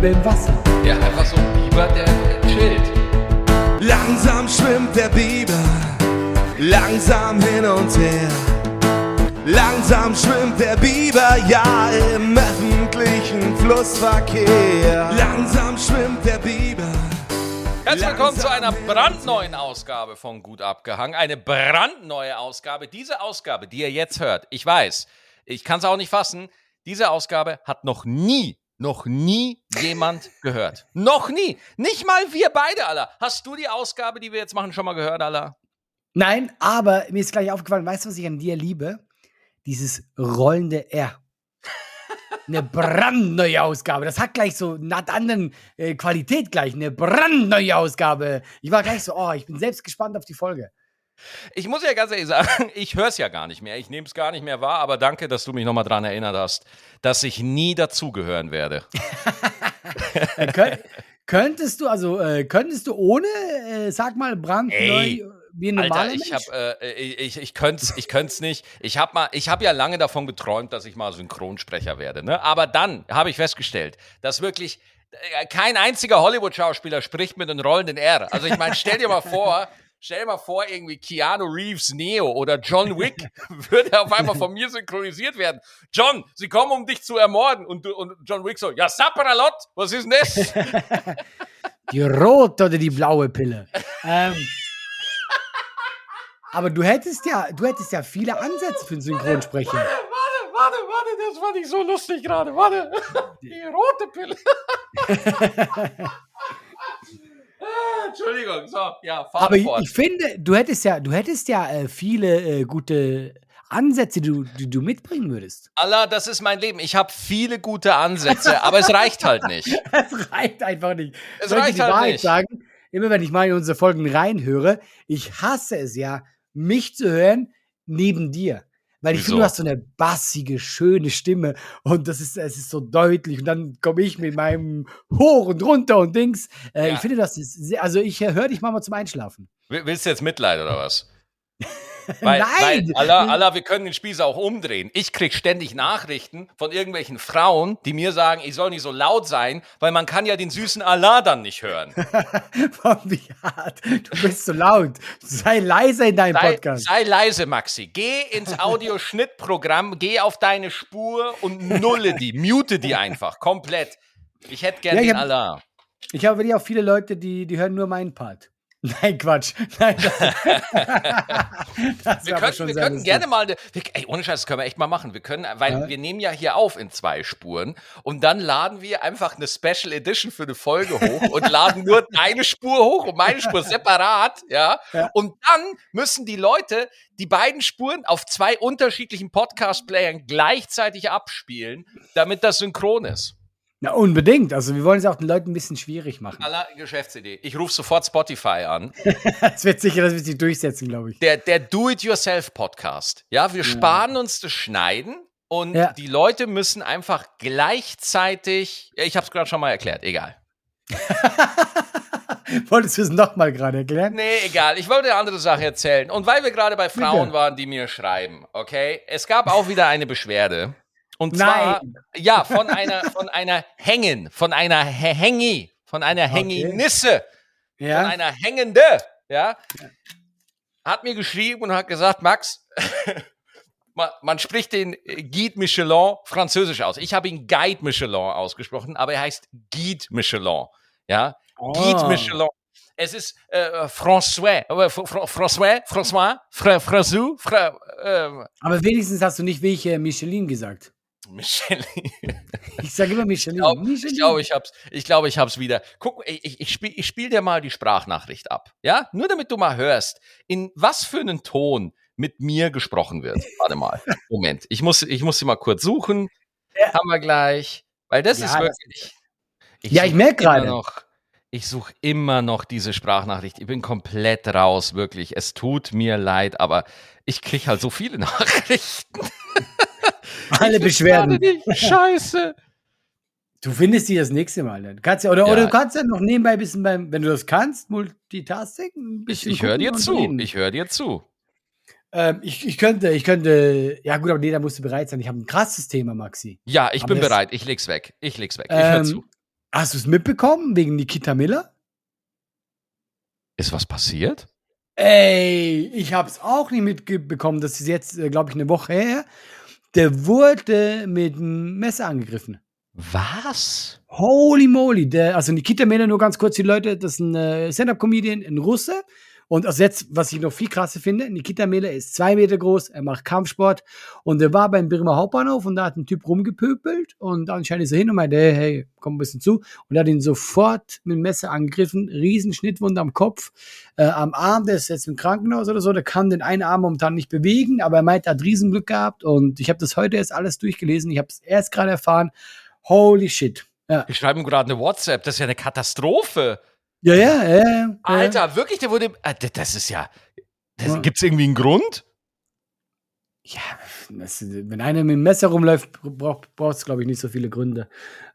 Biber im Wasser. Ja, einfach so ein Biber, der chillt. Langsam schwimmt der Biber, langsam hin und her. Langsam schwimmt der Biber, ja, im öffentlichen Flussverkehr. Langsam schwimmt der Biber. Herzlich willkommen zu einer brandneuen Ausgabe von Gut Abgehangen. Eine brandneue Ausgabe. Diese Ausgabe, die ihr jetzt hört, ich weiß, ich kann es auch nicht fassen, diese Ausgabe hat noch nie, noch nie jemand gehört. Noch nie. Nicht mal wir beide, Allah. Hast du die Ausgabe, die wir jetzt machen, schon mal gehört, Allah? Nein, aber mir ist gleich aufgefallen, weißt du, was ich an dir liebe? Dieses rollende R. Eine brandneue Ausgabe. Das hat gleich so eine anderen äh, Qualität gleich. Eine brandneue Ausgabe. Ich war gleich so, oh, ich bin selbst gespannt auf die Folge. Ich muss ja ganz ehrlich sagen, ich höre es ja gar nicht mehr. Ich nehme es gar nicht mehr wahr, aber danke, dass du mich nochmal daran erinnert hast, dass ich nie dazugehören werde. Äh, könnt, könntest du, also, äh, könntest du ohne, äh, sag mal, brandneu wie ein normaler Alter, ich Mensch? habe, äh, ich, ich, könnte es ich könnt's nicht. Ich habe mal, ich habe ja lange davon geträumt, dass ich mal Synchronsprecher werde. Ne? Aber dann habe ich festgestellt, dass wirklich äh, kein einziger Hollywood-Schauspieler spricht mit einem rollenden R. Also ich meine, stell dir mal vor, stell dir mal vor, irgendwie Keanu Reeves Neo oder John Wick würde auf einmal von mir synchronisiert werden. John, sie kommen, um dich zu ermorden. Und, du, und John Wick so, ja, Sapralot, was ist denn das? Die rote oder die blaue Pille. ähm, aber du hättest ja, du hättest ja viele Ansätze für einen Synchronsprecher. Warte, warte, warte, das fand ich so lustig gerade. Warte. Die rote Pille. Ah, Entschuldigung, so, ja, fahr Aber ich, fort. ich finde, du hättest ja, du hättest ja äh, viele äh, gute Ansätze, die du, die du mitbringen würdest. Allah, das ist mein Leben. Ich habe viele gute Ansätze, aber es reicht halt nicht. Es reicht einfach nicht. Es Soll ich dir reicht die halt Wahrheit nicht. sagen? Immer wenn ich mal in unsere Folgen reinhöre, ich hasse es ja, mich zu hören neben dir. Weil ich Wieso? finde, du hast so eine bassige, schöne Stimme und das ist, es ist so deutlich. Und dann komme ich mit meinem Hoch und runter und Dings. Äh, Ja. Ich finde, das ist sehr, also ich höre dich mal zum Einschlafen. Will- Willst du jetzt Mitleid oder was? Weil, Nein! Weil, Allah, Allah, wir können den Spieß auch umdrehen. Ich krieg ständig Nachrichten von irgendwelchen Frauen, die mir sagen, ich soll nicht so laut sein, weil man kann ja den süßen Allah dann nicht hören. Hart. Du bist so laut. Sei leise in deinem Sei, Podcast. sei leise, Maxi. Geh ins Audioschnittprogramm, geh auf deine Spur und nulle die, mute die einfach komplett. Ich hätte gern Ja, den hab- Allah. Ich habe wirklich auch viele Leute, die, die hören nur meinen Part. Nein, Quatsch. Nein, das, das Wir könnten, wir könnten gerne mal, eine- wir, ey, ohne Scheiß, das können wir echt mal machen. Wir können, weil Ja. wir nehmen ja hier auf in zwei Spuren und dann laden wir einfach eine Special Edition für eine Folge hoch und laden nur deine Spur hoch und meine Spur separat, ja? Ja. Und dann müssen die Leute die beiden Spuren auf zwei unterschiedlichen Podcast-Playern gleichzeitig abspielen, damit das synchron ist. Na, unbedingt. Also, wir wollen es auch den Leuten ein bisschen schwierig machen. Aller Geschäftsidee. Ich rufe sofort Spotify an. Das wird sicher, das wird sich durchsetzen, glaube ich. der, der Do-it-yourself-Podcast. Ja, wir sparen uns das Schneiden und Ja. die Leute müssen einfach gleichzeitig. Ja, ich habe es gerade schon mal erklärt, egal. Wolltest du es nochmal gerade erklären? Nee, egal. Ich wollte eine andere Sache erzählen. Und weil wir gerade bei Frauen Bitte. waren, die mir schreiben, okay? Es gab auch wieder eine Beschwerde. Und zwar, Nein. ja, von einer, von einer Hängen, von einer Hä- Hängi, von einer Hänginisse. von Ja. einer Hängende, ja, hat mir geschrieben und hat gesagt, Max, man, man spricht den Guide Michelin französisch aus. Ich habe ihn Guide Michelin ausgesprochen, aber er heißt Guide Michelin, ja, Guide Ah. Michelin. Es ist äh, François, äh, Fr- Fr- François, François, Fra, François, Fra, äh, Aber wenigstens hast du nicht wie ich äh, Michelin gesagt. Michelin. Ich sage immer glaub- Michelin. Ich glaube, ich hab's, ich glaube, ich hab's wieder. Guck, ich, ich, ich spiel, ich spiel dir mal die Sprachnachricht ab. Ja? Nur damit du mal hörst, in was für einen Ton mit mir gesprochen wird. Warte mal. Moment. Ich muss, ich muss sie mal kurz suchen. Ja. Haben wir gleich. Weil das Ja, ist wirklich. Ja, ich such merk immer gerade. noch. Ich suche immer noch diese Sprachnachricht. Ich bin komplett raus, wirklich. Es tut mir leid, aber ich krieg halt so viele Nachrichten. Alle Beschwerden. Gerade nicht. Scheiße. Du findest die das nächste Mal. Dann. Kannst ja, oder, Ja. oder du kannst ja noch nebenbei ein bisschen beim, wenn du das kannst, Multitasking. Ein Ich, ich höre dir zu. reden. Ich höre dir zu. Ähm, ich, ich könnte, ich könnte, ja gut, aber nee, da musst du bereit sein. Ich habe ein krasses Thema, Maxi. Ja, ich Aber bin bereit. Ich leg's weg. Ich leg's weg. Ich hör Ähm, zu. Hast du es mitbekommen wegen Nikita Miller? Ist was passiert? Ey, ich hab's auch nicht mitbekommen. Das ist jetzt, äh, glaube ich, eine Woche her. Der wurde mit einem Messer angegriffen. Was? Holy moly. Der, also Nikita Miller, nur ganz kurz die Leute, das ist ein äh, Stand-Up-Comedian, ein Russe. Und also jetzt, was ich noch viel krasser finde, Nikita Miller ist zwei Meter groß, er macht Kampfsport und er war beim Birmer Hauptbahnhof und da hat ein Typ rumgepöpelt und anscheinend ist er hin und meinte, hey, hey, komm ein bisschen zu. Und er hat ihn sofort mit dem Messer angegriffen, riesen Schnittwunde am Kopf, äh, am Arm, der ist jetzt im Krankenhaus oder so, der kann den einen Arm momentan nicht bewegen, aber er meint, er hat Riesenglück gehabt und ich habe das heute erst alles durchgelesen, ich habe es erst gerade erfahren, holy shit. Ja. Ich schreibe ihm gerade eine WhatsApp, das ist ja eine Katastrophe. Ja, ja, ja. ja. Alter, wirklich, der wurde. äh, Das ist ja. Das, Gibt es irgendwie einen Grund? Ja, das, wenn einer mit dem Messer rumläuft, braucht es, glaube ich, nicht so viele Gründe.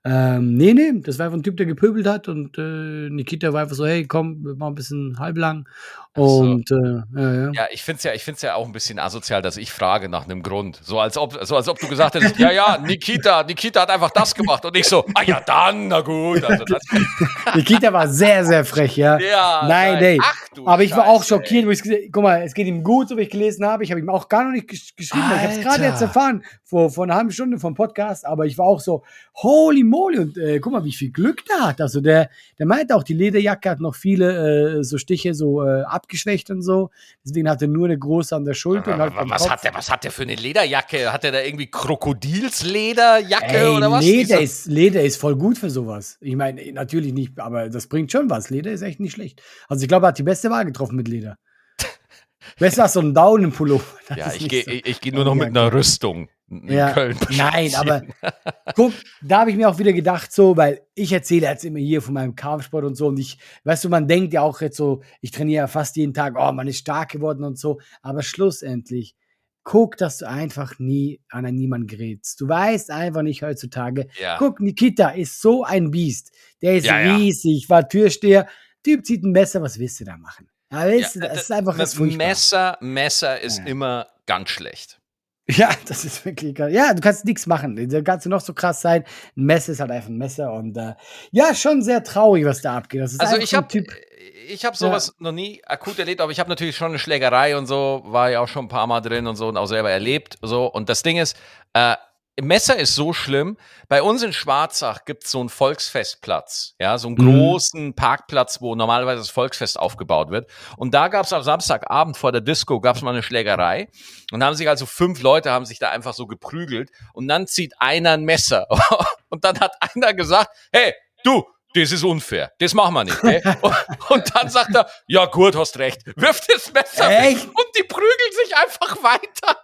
Ähm, nee, nee, das war einfach ein Typ, der gepöbelt hat und äh, Nikita war einfach so, hey, komm, wir machen ein bisschen halblang. so. Und äh, ja, ja. Ja, ich finde es ja, ich find's ja auch ein bisschen asozial, dass ich frage nach einem Grund. So als ob, so als ob du gesagt hättest, ja, ja, Nikita, Nikita hat einfach das gemacht und ich so, ah ja, dann, na gut. Also Nikita war sehr, sehr frech, ja. ja, Nein, nee. Ach, Aber ich war auch Scheiße, schockiert, wo ich gesehen guck mal, es geht ihm gut, so wie ich gelesen habe. Ich habe ihm auch gar noch nicht gesch geschrieben. Ich habe es gerade Alter. jetzt erfahren, vor, vor einer halben Stunde vom Podcast. Aber ich war auch so, holy moly. Und äh, guck mal, wie viel Glück der hat. Also der, der meinte auch, die Lederjacke hat noch viele äh, so Stiche so äh, abgeschwächt und so. Deswegen hat er nur eine große an der Schulter. und halt Was Kopf. hat, der, was hat der für eine Lederjacke? Hat der da irgendwie Krokodilslederjacke Ey, oder was? Leder ist, Leder ist voll gut für sowas. Ich meine, natürlich nicht, aber das bringt schon was. Leder ist echt nicht schlecht. Also ich glaube, er hat die beste Wahl getroffen mit Leder. Besser als so ein Daunenpullover. Ja, ich gehe so. ich, ich geh nur noch mit einer Rüstung in Ja, Köln. Nein, aber guck, da habe ich mir auch wieder gedacht, so, weil ich erzähle jetzt immer hier von meinem Kampfsport und so und ich, weißt du, man denkt ja auch jetzt so, ich trainiere ja fast jeden Tag, oh, man ist stark geworden und so, aber schlussendlich, guck, dass du einfach nie an niemanden gerätst. Du weißt einfach nicht heutzutage, Ja. guck, Nikita ist so ein Biest, der ist Ja, riesig, war Türsteher, Typ zieht ein Messer, was willst du da machen? Ja, weißt du, Ja, das ist einfach das. Messer, Messer ist immer ganz schlecht. Ja, das ist wirklich krass. Ja, du kannst nichts machen. Da kannst du noch so krass sein. Ein Messer ist halt einfach ein Messer. Und äh, ja, schon sehr traurig, was da abgeht. Das ist Also ich habe Typ. ich hab sowas noch nie akut erlebt, aber ich habe natürlich schon eine Schlägerei und so, war ja auch schon ein paar Mal drin und so und auch selber erlebt. So. Und das Ding ist, äh, Messer ist so schlimm. Bei uns in Schwarzach gibt es so einen Volksfestplatz, ja, so einen Mhm. großen Parkplatz, wo normalerweise das Volksfest aufgebaut wird. Und da gab es am Samstagabend vor der Disco gab es mal eine Schlägerei. Und da haben sich also fünf Leute haben sich da einfach so geprügelt. Und dann zieht einer ein Messer. Und dann hat einer gesagt, hey, du, das ist unfair. Das machen wir nicht. Ey. Und, dann sagt er, ja gut, hast recht. Wirft das Messer weg Echt? und die prügeln sich einfach weiter.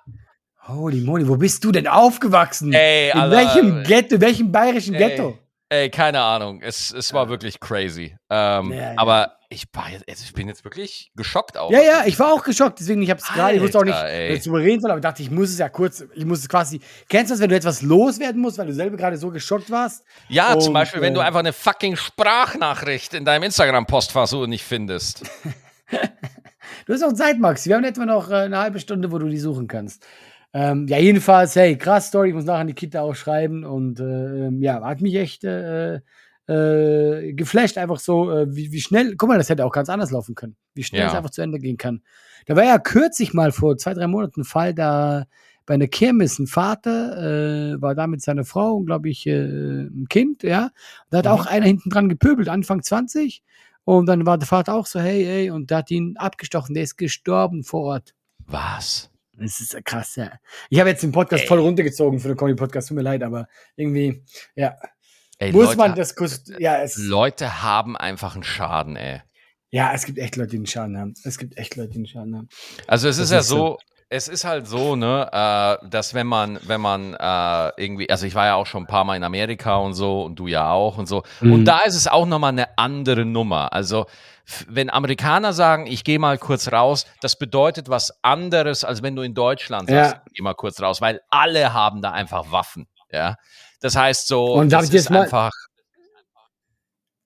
Holy moly, wo bist du denn aufgewachsen? Ey, in Alter. welchem Ghetto, in welchem bayerischen Ghetto? Ey, keine Ahnung. Es, es war wirklich crazy. Ähm, Ja, ja. Aber ich, war jetzt, also ich bin jetzt wirklich geschockt auch. Ja, ja, ich war auch geschockt, deswegen ich habe es gerade, ich wusste auch nicht, ey. du reden soll, aber ich dachte, ich muss es ja kurz, ich muss es quasi, kennst du das, wenn du etwas loswerden musst, weil du selber gerade so geschockt warst? Ja, zum Und, Beispiel, wenn äh, du einfach eine fucking Sprachnachricht in deinem Instagram-Postfach nicht findest. Du hast auch Zeit, Max. Wir haben etwa noch äh, eine halbe Stunde, wo du die suchen kannst. Ähm, ja, jedenfalls, hey, krass Story. Ich muss nachher an die Kita auch schreiben. Und äh, ähm, ja, hat mich echt äh, äh, geflasht. Einfach so, äh, wie, wie schnell. Guck mal, das hätte auch ganz anders laufen können. Wie schnell Ja. es einfach zu Ende gehen kann. Da war ja kürzlich mal vor zwei, drei Monaten ein Fall, da bei einer Kirmes ein Vater äh, war da mit seiner Frau und, glaube ich, äh, ein Kind, ja. Da hat Mhm. auch einer hinten dran gepöbelt, Anfang 20. Und dann war der Vater auch so, hey, hey, und der hat ihn abgestochen, der ist gestorben vor Ort. Was? Das ist ja krass, ja. Ich habe jetzt den Podcast Ey. voll runtergezogen für den Comedy-Podcast, tut mir leid, aber irgendwie, ja, Ey, muss Leute, man das kurz, ja, es, Leute haben einfach einen Schaden, ey. ja, es gibt echt Leute, die einen Schaden haben. Es gibt echt Leute, die einen Schaden haben. Also es Das ist ja so. es ist halt so, ne, äh, dass wenn man, wenn man äh, irgendwie, also ich war ja auch schon ein paar Mal in Amerika und so und du ja auch und so. Mhm. Und da ist es auch nochmal eine andere Nummer. Also wenn Amerikaner sagen, ich gehe mal kurz raus, das bedeutet was anderes, als wenn du in Deutschland sagst, Ja. ich geh mal kurz raus, weil alle haben da einfach Waffen, ja. Das heißt so, Und das ich ist mal- einfach,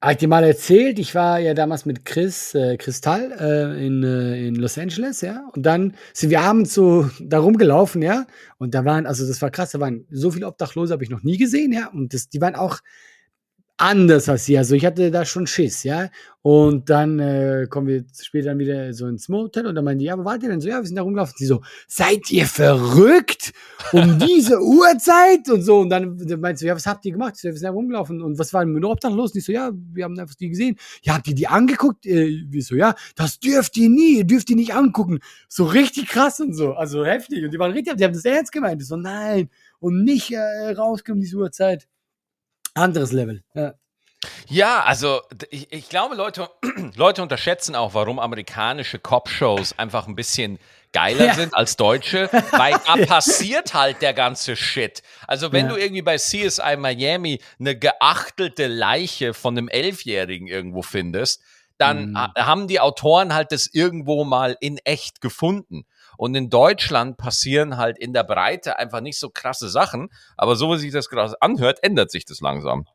Habe ich dir mal erzählt, ich war ja damals mit Chris äh, Kristall äh, in, äh, in Los Angeles, ja. Und dann sind wir abends so da rumgelaufen, ja. Und da waren, also das war krass, da waren so viele Obdachlose, habe ich noch nie gesehen, ja. Und das, die waren auch anders als sie. Also ich hatte da schon Schiss, ja. Und dann äh, kommen wir später wieder so ins Motel und dann meinen die, ja, aber wart ihr denn so? Ja, wir sind da rumgelaufen. Sie so, seid ihr verrückt? Um diese Uhrzeit? Und so. Und dann meinst du, ja, was habt ihr gemacht? So, wir sind da rumgelaufen. Und was war mit dem Obdach los? Und ich so, ja, wir haben einfach die gesehen. Ja, habt ihr die angeguckt? Äh, wie so, ja, das dürft ihr nie, ihr dürft die nicht angucken. So richtig krass und so. Also heftig. Und die waren richtig, die haben das ernst gemeint. Ich so, nein. Und nicht äh, rauskommen, diese Uhrzeit. Anderes Level. Ja. Ja, also ich, ich glaube, Leute, Leute unterschätzen auch, warum amerikanische Cop-Shows einfach ein bisschen geiler Ja. sind als deutsche, weil da passiert halt der ganze Shit. Also wenn Ja. du irgendwie bei CSI Miami eine geachtelte Leiche von einem Elfjährigen irgendwo findest, dann Mhm. ha- haben die Autoren halt das irgendwo mal in echt gefunden. Und in Deutschland passieren halt in der Breite einfach nicht so krasse Sachen. Aber so wie sich das gerade anhört, ändert sich das langsam.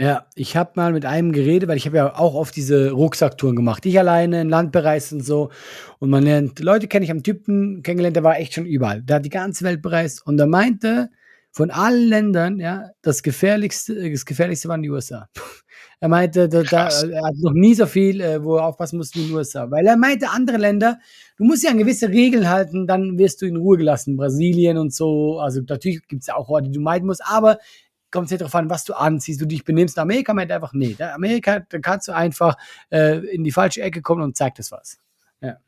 Ja, ich habe mal mit einem geredet, weil ich habe ja auch oft diese Rucksacktouren gemacht. Ich alleine, ein Land bereist und so. Und man lernt, Leute kenne ich am Typen kennengelernt, der war echt schon überall. Der hat die ganze Welt bereist und er meinte, von allen Ländern, ja, das gefährlichste, das gefährlichste waren die USA. Er meinte, da, da, er hat noch nie so viel, äh, wo er aufpassen musste wie in den USA. Weil er meinte, andere Länder, du musst ja an gewisse Regeln halten, dann wirst du in Ruhe gelassen. Brasilien und so. Also natürlich gibt es ja auch Orte, die du meiden musst, aber kommt es ja darauf an, was du anziehst, du dich benimmst. In Amerika meint einfach, nee, da Amerika, da kannst du einfach äh, in die falsche Ecke kommen und zeigt das was. Ja,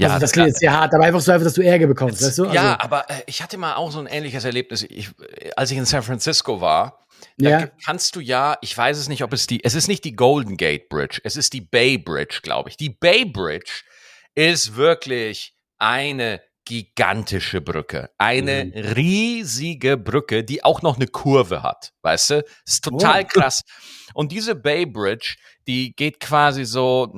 also das klingt jetzt sehr hart, aber einfach so einfach, dass du Ärger bekommst, weißt du? ja, Also, aber äh, ich hatte mal auch so ein ähnliches Erlebnis. Ich, als ich in San Francisco war, Ja. da kannst du ja, ich weiß es nicht, ob es die, es ist nicht die Golden Gate Bridge, es ist die Bay Bridge, glaube ich. Die Bay Bridge ist wirklich eine gigantische Brücke. Eine Mhm. riesige Brücke, die auch noch eine Kurve hat, weißt du? Ist total Oh. krass. Und diese Bay Bridge, die geht quasi so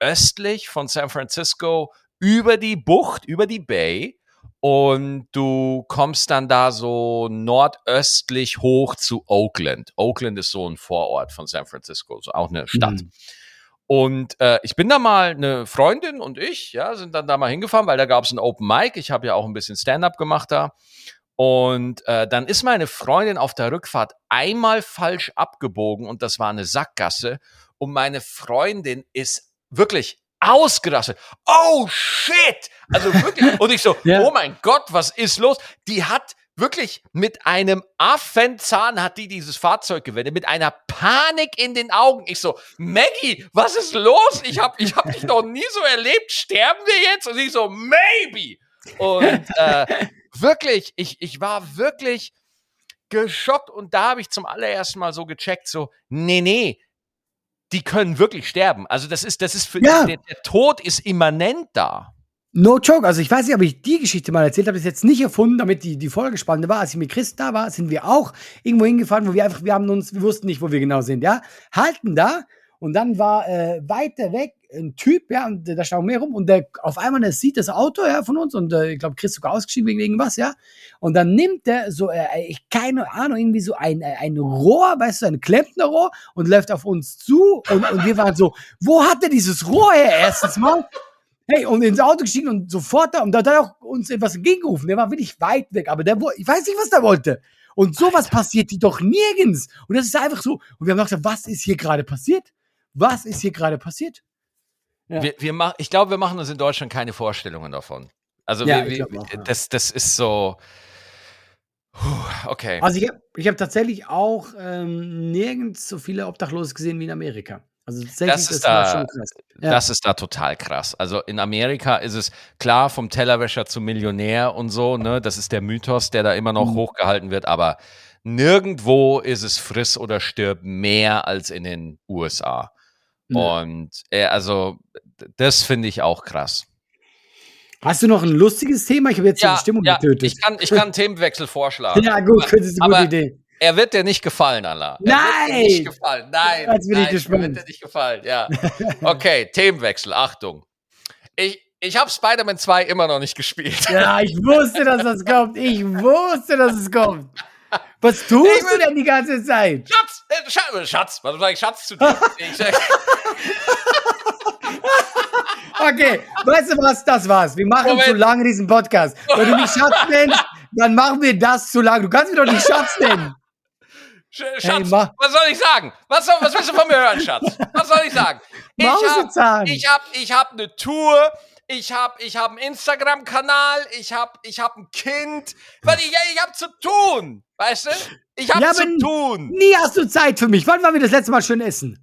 nordöstlich von San Francisco über die Bucht, über die Bay und du kommst dann da so nordöstlich hoch zu Oakland. Oakland ist so ein Vorort von San Francisco, so auch eine Stadt. Mhm. Und äh, ich bin da mal, eine Freundin und ich, ja, sind dann da mal hingefahren, weil da gab es ein Open Mic. Ich habe ja auch ein bisschen Stand-up gemacht da. Und äh, dann ist meine Freundin auf der Rückfahrt einmal falsch abgebogen und das war eine Sackgasse. Und meine Freundin ist wirklich ausgerastet. Oh shit! Also wirklich. Und ich so, Ja. oh mein Gott, was ist los? Die hat wirklich mit einem Affenzahn hat die dieses Fahrzeug gewendet, mit einer Panik in den Augen. Ich so, Maggie, was ist los? Ich hab, ich hab dich noch nie so erlebt. Sterben wir jetzt? Und sie so, maybe. Und äh, wirklich, ich, ich war wirklich geschockt und da habe ich zum allerersten Mal so gecheckt, so, nee, nee, die können wirklich sterben. Also das ist, das ist für Ja. der, der Tod ist immanent da. No joke, also ich weiß nicht, ob ich die Geschichte mal erzählt habe, das ist jetzt nicht erfunden, damit die, die Folge spannend war. Als ich mit Chris da war, sind wir auch irgendwo hingefahren, wo wir einfach, wir haben uns, wir wussten nicht, wo wir genau sind, ja. Halten da und dann war äh, weiter weg ein Typ, ja, und da stand mehr rum und der auf einmal der sieht das Auto, ja, von uns und äh, ich glaube, Chris sogar ausgestiegen wegen irgendwas, ja. Und dann nimmt der so, äh, ich keine Ahnung, irgendwie so ein, äh, ein Rohr, weißt du, ein Klempnerrohr und läuft auf uns zu und, und wir waren so, wo hat der dieses Rohr her, erstens mal? Hey, und ins Auto gestiegen und sofort da, und da hat er auch uns etwas entgegengerufen. Der war wirklich weit weg, aber der, ich weiß nicht, was der wollte. Und sowas passiert die doch nirgends. Und das ist einfach so. Und wir haben gedacht, was ist hier gerade passiert? Was ist hier gerade passiert? Ja. Wir, wir mach, ich glaube, wir machen uns in Deutschland keine Vorstellungen davon. Also Ja, wir, wir, auch, ja. das, das ist so. Puh, okay. Also ich habe ich hab tatsächlich auch ähm, nirgends so viele Obdachlose gesehen wie in Amerika. Also tatsächlich, Das ist war da- schon krass. Ja. Das ist da total krass. Also in Amerika ist es klar vom Tellerwäscher zum Millionär und so, ne? Das ist der Mythos, der da immer noch Mhm. hochgehalten wird, aber nirgendwo ist es friss oder stirb mehr als in den USA. Ja. Und äh, also das finde ich auch krass. Hast du noch ein lustiges Thema? Ich habe jetzt die Stimmung getötet. ich kann, ich kann einen Themenwechsel vorschlagen. ja, gut, das ist eine Aber- gute Idee. Er wird dir nicht gefallen, Allah. Er Wird dir Nein! nicht gefallen. Nein. Jetzt bin ich nein, gespannt. Er wird dir nicht gefallen, ja. Okay, Themenwechsel. Achtung. Ich, ich habe Spider-Man 2 immer noch nicht gespielt. Ja, ich wusste, dass das kommt. Ich wusste, dass es kommt. Was tust Ich du denn die ganze Zeit? Schatz, Schatz, Schatz, was sag ich Schatz zu dir? Ich Okay, weißt du was? Das war's. Wir machen Moment. zu lange diesen Podcast. Wenn du mich Schatz nennst, dann machen wir das zu lange. Du kannst mir doch nicht Schatz nennen. Sch- Hey, Schatz, Ma- was soll ich sagen? Was, soll, was willst du von mir hören, Schatz? Was soll ich sagen? Ich habe ich hab, ich hab eine Tour, ich habe ich hab einen Instagram-Kanal, ich habe ich hab ein Kind. Weil ich, ich habe zu tun, weißt du? Ich habe Ja, zu tun. Nie hast du Zeit für mich. Wann waren wir das letzte Mal schön essen?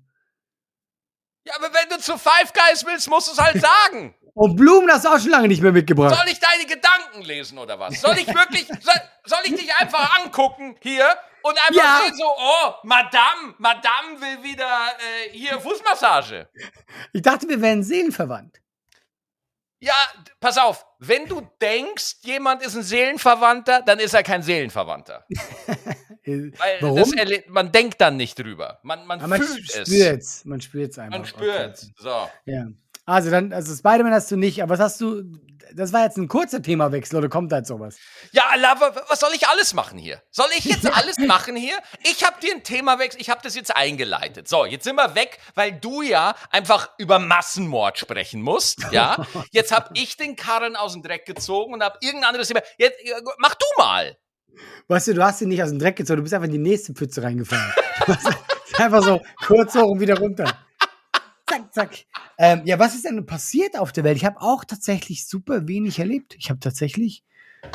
Ja, aber wenn du zu Five Guys willst, musst du es halt sagen. Und Blumen hast du auch schon lange nicht mehr mitgebracht. Soll ich deine Gedanken lesen oder was? Soll ich wirklich, soll, soll ich dich einfach angucken hier und einfach Ja. sehen so, oh, Madame, Madame will wieder äh, hier Fußmassage. Ich dachte, wir wären seelenverwandt. Ja, pass auf, wenn du denkst, jemand ist ein Seelenverwandter, dann ist er kein Seelenverwandter. Äh, Warum? Das man denkt dann nicht drüber. Man, man man fühlt es. Man spürt's einfach. Man spürt. Okay. So. Ja. Also dann, also Spider-Man hast du nicht, aber was hast du, das war jetzt ein kurzer Themawechsel oder kommt da jetzt sowas? Ja, Allah, wa- was soll ich alles machen hier? Soll ich jetzt alles machen hier? Ich habe dir ein Thema weg, ich habe das jetzt eingeleitet. So, jetzt sind wir weg, weil du ja einfach über Massenmord sprechen musst, ja? Jetzt habe ich den Karren aus dem Dreck gezogen und habe irgendein anderes Thema. Jetzt mach du mal. Weißt du, du hast ihn nicht aus dem Dreck gezogen, du bist einfach in die nächste Pfütze reingefallen. Einfach so kurz hoch und wieder runter. Zack, zack. Ähm, ja, was ist denn passiert auf der Welt? Ich habe auch tatsächlich super wenig erlebt. Ich habe tatsächlich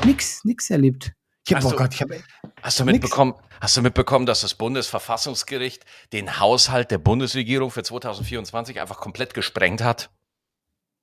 nix, nix erlebt. Ich hab, Hast oh du- Gott, ich habe Hast du mitbekommen, hast du mitbekommen, dass das Bundesverfassungsgericht den Haushalt der Bundesregierung für 2024 einfach komplett gesprengt hat?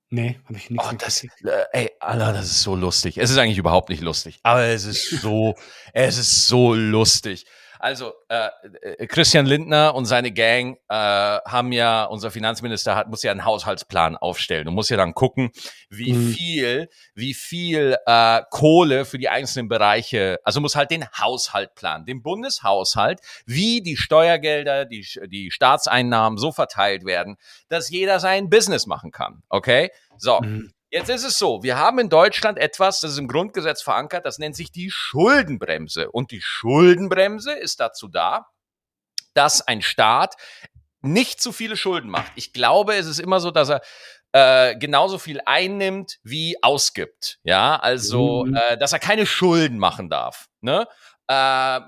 Nee, habe ich nichts Oh, das, äh, ey, Alter, das ist so lustig. Es ist eigentlich überhaupt nicht lustig, aber es ist so, es ist so lustig. Also, äh, äh, Christian Lindner und seine Gang äh, haben ja, unser Finanzminister hat, muss ja einen Haushaltsplan aufstellen und muss ja dann gucken, wie Mhm. viel, wie viel äh, Kohle für die einzelnen Bereiche, also muss halt den Haushalt planen, den Bundeshaushalt, wie die Steuergelder, die, die Staatseinnahmen so verteilt werden, dass jeder sein Business machen kann. Okay? So. Mhm. Jetzt ist es so, wir haben in Deutschland etwas, das ist im Grundgesetz verankert, das nennt sich die Schuldenbremse. Und die Schuldenbremse ist dazu da, dass ein Staat nicht zu viele Schulden macht. Ich glaube, es ist immer so, dass er äh, genauso viel einnimmt wie ausgibt. Ja, also, Mhm. äh, dass er keine Schulden machen darf. Ne? Äh,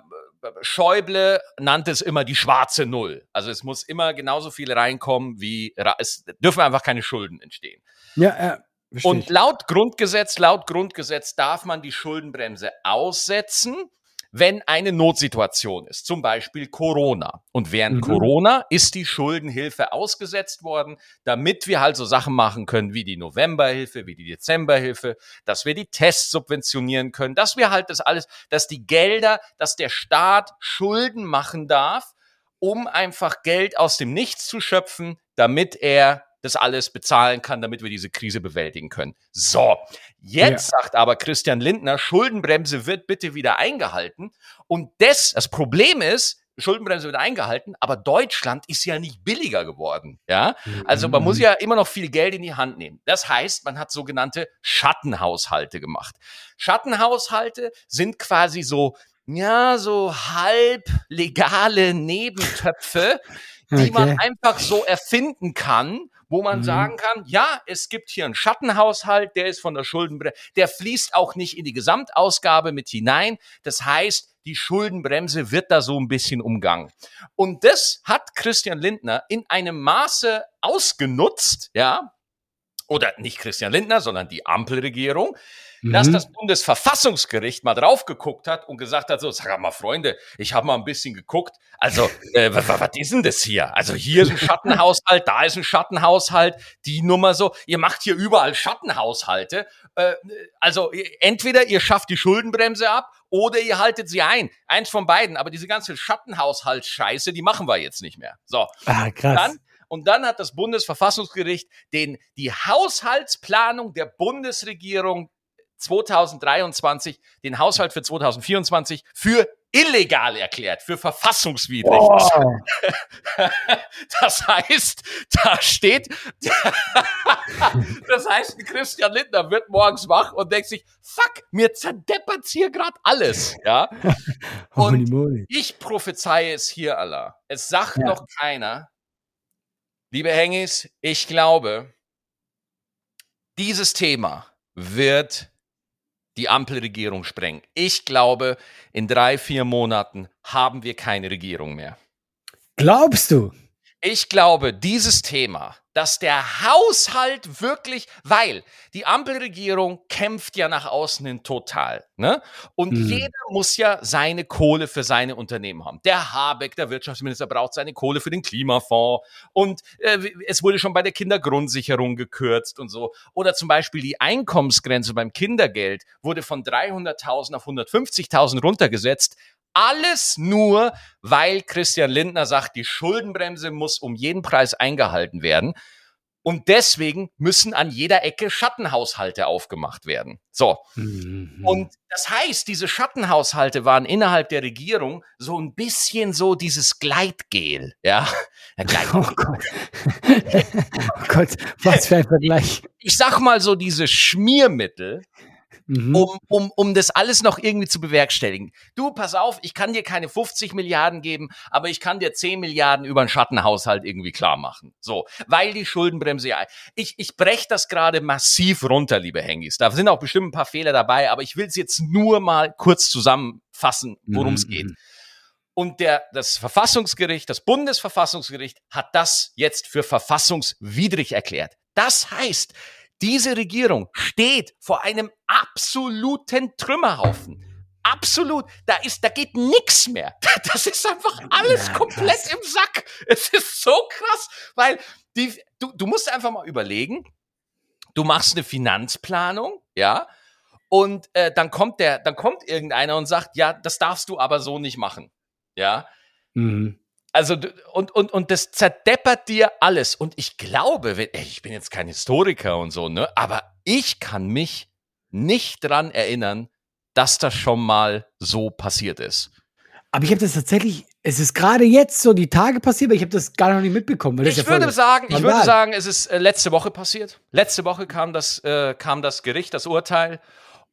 Schäuble nannte es immer die schwarze Null. Also es muss immer genauso viel reinkommen, wie es dürfen einfach keine Schulden entstehen. Ja, Und laut Grundgesetz, laut Grundgesetz darf man die Schuldenbremse aussetzen, wenn eine Notsituation ist, zum Beispiel Corona. Und während Mhm. Corona ist die Schuldenhilfe ausgesetzt worden, damit wir halt so Sachen machen können wie die Novemberhilfe, wie die Dezemberhilfe, dass wir die Tests subventionieren können, dass wir halt das alles, dass die Gelder, dass der Staat Schulden machen darf, um einfach Geld aus dem Nichts zu schöpfen, damit er das alles bezahlen kann, damit wir diese Krise bewältigen können. So, jetzt sagt aber Christian Lindner, Schuldenbremse wird bitte wieder eingehalten. Und das, das Problem ist, Schuldenbremse wird eingehalten, aber Deutschland ist ja nicht billiger geworden. Ja, also man Mhm. muss ja immer noch viel Geld in die Hand nehmen. Das heißt, man hat sogenannte Schattenhaushalte gemacht. Schattenhaushalte sind quasi so, ja, so halb legale Nebentöpfe, die man Okay. einfach so erfinden kann, wo man Mhm. sagen kann, ja, es gibt hier einen Schattenhaushalt, der ist von der Schuldenbremse, der fließt auch nicht in die Gesamtausgabe mit hinein. Das heißt, die Schuldenbremse wird da so ein bisschen umgangen. Und das hat Christian Lindner in einem Maße ausgenutzt, ja, oder nicht Christian Lindner, sondern die Ampelregierung, dass Mhm. das Bundesverfassungsgericht mal drauf geguckt hat und gesagt hat, so, sag mal, Freunde, ich habe mal ein bisschen geguckt, also, äh, was, ist denn das hier? Also hier ist ein Schattenhaushalt, da ist ein Schattenhaushalt, die Nummer so, ihr macht hier überall Schattenhaushalte, äh, also äh, entweder ihr schafft die Schuldenbremse ab oder ihr haltet sie ein, eins von beiden, aber diese ganze Schattenhaushaltsscheiße, die machen wir jetzt nicht mehr. So, Ah, krass. dann, und dann hat das Bundesverfassungsgericht den, die Haushaltsplanung der Bundesregierung 2023, den Haushalt für 2024 für illegal erklärt, für verfassungswidrig. Boah. Das heißt, da steht, das heißt, Christian Lindner wird morgens wach und denkt sich, fuck, mir zerdeppert's hier gerade alles, ja. Und ich prophezeie es hier, Allah. Es sagt Ja. noch keiner. Liebe Hengis, ich glaube, dieses Thema wird die Ampelregierung sprengen. Ich glaube, in drei, vier Monaten haben wir keine Regierung mehr. Glaubst du? Ich glaube, dieses Thema, dass der Haushalt wirklich, weil die Ampelregierung kämpft ja nach außen hin total, ne? Und Mhm. jeder muss ja seine Kohle für seine Unternehmen haben. Der Habeck, der Wirtschaftsminister, braucht seine Kohle für den Klimafonds und äh, es wurde schon bei der Kindergrundsicherung gekürzt und so. Oder zum Beispiel die Einkommensgrenze beim Kindergeld wurde von 300.000 auf 150.000 runtergesetzt. Alles nur, weil Christian Lindner sagt, die Schuldenbremse muss um jeden Preis eingehalten werden. Und deswegen müssen an jeder Ecke Schattenhaushalte aufgemacht werden. So. Mhm. Und das heißt, diese Schattenhaushalte waren innerhalb der Regierung so ein bisschen so dieses Gleitgel. Ja, ja Gleitgel. Oh Gott. oh Gott, was für ein Vergleich. Ich sag mal so diese Schmiermittel, Mhm. um, um, um das alles noch irgendwie zu bewerkstelligen. Du, pass auf, ich kann dir keine 50 Milliarden geben, aber ich kann dir 10 Milliarden über einen Schattenhaushalt irgendwie klar machen. So, weil die Schuldenbremse ja. Ich, ich brech das gerade massiv runter, liebe Hengis. Da sind auch bestimmt ein paar Fehler dabei, aber ich will es jetzt nur mal kurz zusammenfassen, worum es Mhm. geht. Und der, das Verfassungsgericht, das Bundesverfassungsgericht hat das jetzt für verfassungswidrig erklärt. Das heißt, diese Regierung steht vor einem absoluten Trümmerhaufen. Absolut. Da ist, da geht nichts mehr. Das ist einfach alles Ja, komplett im Sack. Es ist so krass, weil die, du, du musst einfach mal überlegen, du machst eine Finanzplanung, ja, und äh, dann kommt der, dann kommt irgendeiner und sagt, ja, das darfst du aber so nicht machen, ja. Mhm. Also und und und das zerdeppert dir alles. Und ich glaube, wenn, ey, ich bin jetzt kein Historiker und so, ne, aber ich kann mich nicht dran erinnern, dass das schon mal so passiert ist. Aber ich habe das tatsächlich, es ist gerade jetzt so die Tage passiert, aber ich habe das gar noch nicht mitbekommen. Ich ja würde sagen, ich würde sagen, es ist äh, letzte Woche passiert. Letzte Woche kam das, äh, kam das Gericht, das Urteil.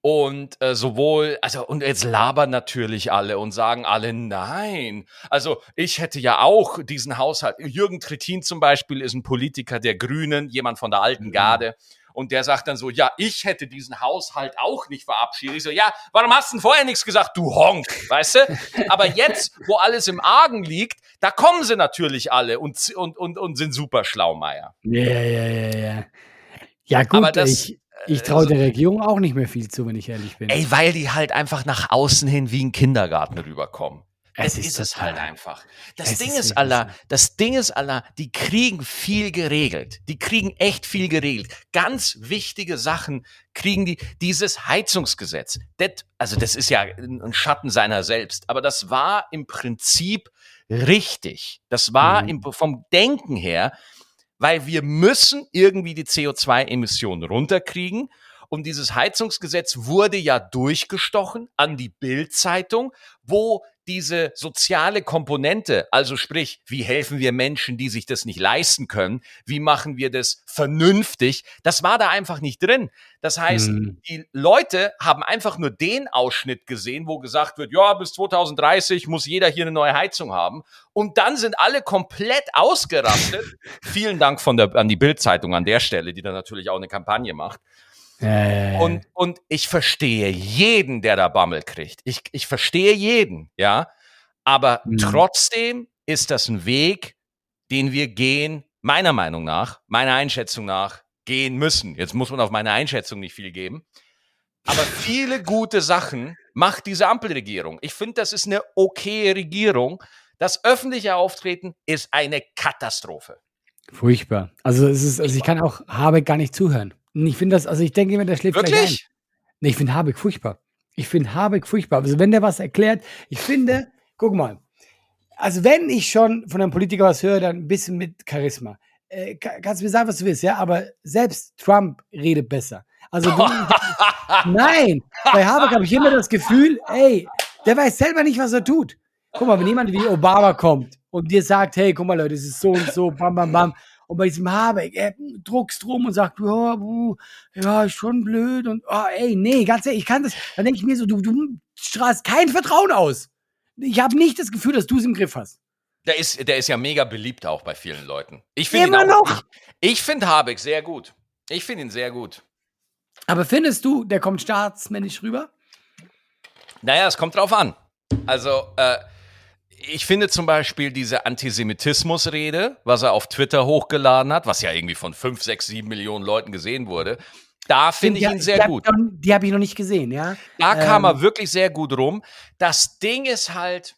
Und äh, sowohl, also, und jetzt labern natürlich alle und sagen alle nein. Also, ich hätte ja auch diesen Haushalt. Jürgen Trittin zum Beispiel ist ein Politiker der Grünen, jemand von der alten Garde. Und der sagt dann so, ja, ich hätte diesen Haushalt auch nicht verabschiedet. Ich so, ja, warum hast du denn vorher nichts gesagt, du Honk, weißt du? Aber jetzt, wo alles im Argen liegt, da kommen sie natürlich alle und, und, und, und sind super schlau, Meier. Ja, ja, ja, ja. Ja, gut, Aber das, ich, ich traue der Regierung auch nicht mehr viel zu, wenn ich ehrlich bin. Ey, weil die halt einfach nach außen hin wie ein Kindergarten rüberkommen. Es Das ist ist, es halt einfach. Das Es Ding ist ist, Allah, das Ding ist, Allah, die kriegen viel geregelt. Die kriegen echt viel geregelt. Ganz wichtige Sachen kriegen die. Dieses Heizungsgesetz, das, also das ist ja ein ein Schatten seiner selbst, aber das war im Prinzip richtig. Das war Mhm. im, vom Denken her, weil wir müssen irgendwie die CO2-Emissionen runterkriegen. Und dieses Heizungsgesetz wurde ja durchgestochen an die Bild-Zeitung, wo diese soziale Komponente, also sprich, wie helfen wir Menschen, die sich das nicht leisten können, wie machen wir das vernünftig, das war da einfach nicht drin. Das heißt, Mhm. die Leute haben einfach nur den Ausschnitt gesehen, wo gesagt wird, ja, bis 2030 muss jeder hier eine neue Heizung haben. Und dann sind alle komplett ausgerastet. Vielen Dank von der, an die Bild-Zeitung an der Stelle, die da natürlich auch eine Kampagne macht. Ja. Und, und ich verstehe jeden, der da Bammel kriegt. Ich, ich verstehe jeden, ja. Aber Mhm. trotzdem ist das ein Weg, den wir gehen, meiner Meinung nach, meiner Einschätzung nach, gehen müssen. Jetzt muss man auf meine Einschätzung nicht viel geben. Aber viele gute Sachen macht diese Ampelregierung. Ich finde, das ist eine okaye Regierung. Das öffentliche Auftreten ist eine Katastrophe. Furchtbar. Also es ist, also ich kann auch Habeck gar nicht zuhören. Ich finde das, also ich denke immer, der schläft gleich ein. Wirklich? Nee, ich finde Habeck furchtbar. Ich finde Habeck furchtbar. Also wenn der was erklärt, ich finde, guck mal, also wenn ich schon von einem Politiker was höre, dann ein bisschen mit Charisma. Äh, ka- kannst du mir sagen, was du willst, ja, aber selbst Trump redet besser. Also nein, bei Habeck habe ich immer das Gefühl, ey, der weiß selber nicht, was er tut. Guck mal, wenn jemand wie Obama kommt und dir sagt, hey, guck mal, Leute, es ist so und so, bam, bam, bam. Und bei diesem Habeck, er druckst rum und sagt, ja, uh, ja, ist schon blöd und, oh, ey, nee, ganz ehrlich, ich kann das, dann denke ich mir so, du, du strahlst kein Vertrauen aus. Ich habe nicht das Gefühl, dass du es im Griff hast. Der ist, der ist ja mega beliebt auch bei vielen Leuten. Ich finde ihn Immer auch, noch? Ich, ich finde Habeck sehr gut. Ich finde ihn sehr gut. Aber findest du, der kommt staatsmännisch rüber? Naja, es kommt drauf an. Also, äh, ich finde zum Beispiel diese Antisemitismusrede, was er auf Twitter hochgeladen hat, was ja irgendwie von 5, 6, 7 Millionen Leuten gesehen wurde, da finde ich ihn sehr die gut. Hab noch, die habe ich noch nicht gesehen, ja. Da kam Ähm. er wirklich sehr gut rum. Das Ding ist halt,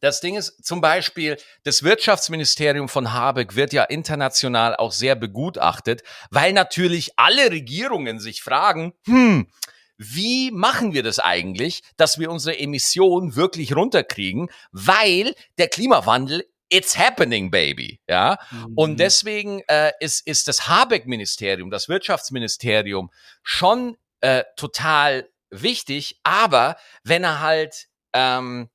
das Ding ist zum Beispiel, das Wirtschaftsministerium von Habeck wird ja international auch sehr begutachtet, weil natürlich alle Regierungen sich fragen, hm, wie machen wir das eigentlich, dass wir unsere Emissionen wirklich runterkriegen, weil der Klimawandel It's happening, baby. Ja. Mhm. Und deswegen äh, ist, ist das Habeck-Ministerium, das Wirtschaftsministerium schon äh, total wichtig, aber wenn er halt, ähm,